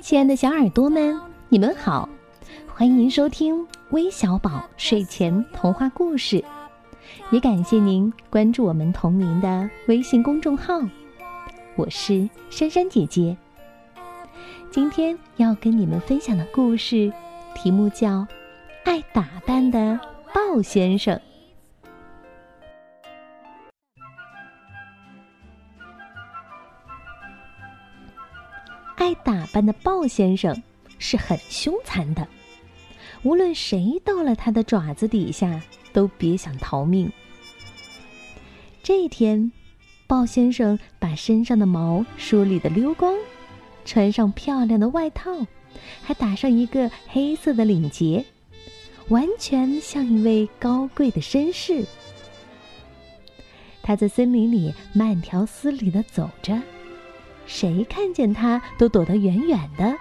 亲爱的小耳朵们，你们好，欢迎收听微小宝睡前童话故事，也感谢您关注我们同名的微信公众号。我是珊珊姐姐。今天要跟你们分享的故事，题目叫《爱打扮的鲍先生》。扮的豹先生是很凶残的，无论谁到了他的爪子底下，都别想逃命。这一天，豹先生把身上的毛梳理的溜光，穿上漂亮的外套，还打上一个黑色的领结，完全像一位高贵的绅士。他在森林里慢条斯理的走着。谁看见它都躲得远远的。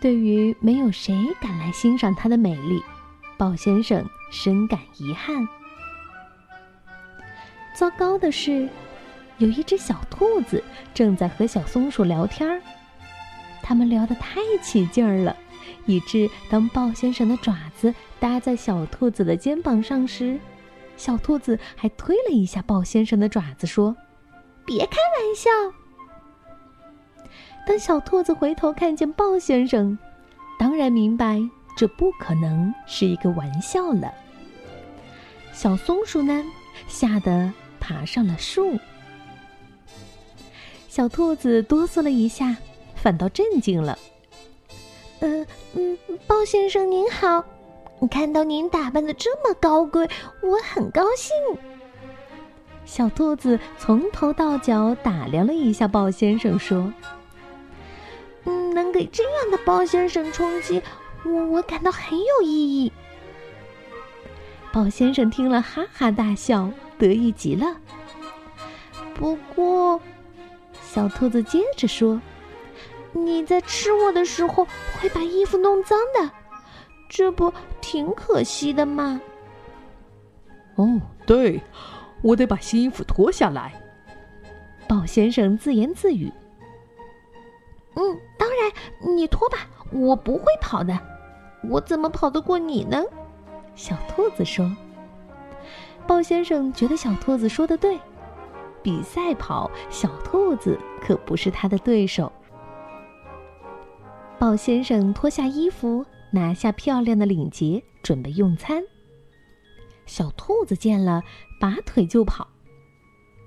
对于没有谁敢来欣赏它的美丽，鲍先生深感遗憾。糟糕的是，有一只小兔子正在和小松鼠聊天儿。他们聊得太起劲儿了，以致当鲍先生的爪子搭在小兔子的肩膀上时，小兔子还推了一下鲍先生的爪子，说：“别开玩笑。”当小兔子回头看见豹先生，当然明白这不可能是一个玩笑了。小松鼠呢，吓得爬上了树。小兔子哆嗦了一下，反倒镇静了。嗯嗯，豹先生您好，看到您打扮的这么高贵，我很高兴。小兔子从头到脚打量了一下豹先生，说。这样的包先生冲击，我我感到很有意义。豹先生听了，哈哈大笑，得意极了。不过，小兔子接着说：“你在吃我的时候会把衣服弄脏的，这不挺可惜的吗？”哦，对，我得把新衣服脱下来。鲍先生自言自语。嗯，你脱吧，我不会跑的，我怎么跑得过你呢？小兔子说。豹先生觉得小兔子说的对，比赛跑，小兔子可不是他的对手。豹先生脱下衣服，拿下漂亮的领结，准备用餐。小兔子见了，拔腿就跑。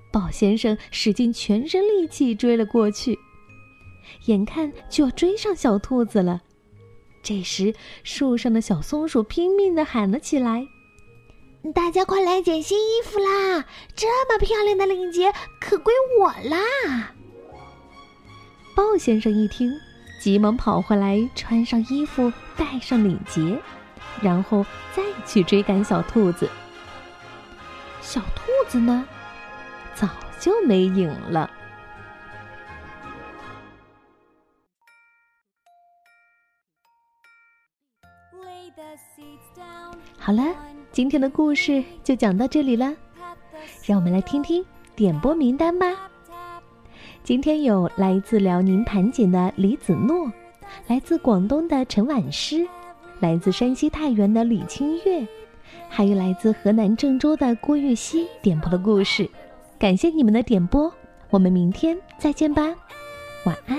豹先生使尽全身力气追了过去。眼看就要追上小兔子了，这时树上的小松鼠拼命的喊了起来：“大家快来捡新衣服啦！这么漂亮的领结可归我啦！”豹先生一听，急忙跑回来，穿上衣服，戴上领结，然后再去追赶小兔子。小兔子呢，早就没影了。好了今天的故事就讲到这里了。让我们来听听点播名单吧。今天有来自辽宁盘锦的李子诺来自广东的陈婉诗来自山西太原的李清月还有来自河南郑州的郭玉溪点播的故事。感谢你们的点播我们明天再见吧。晚安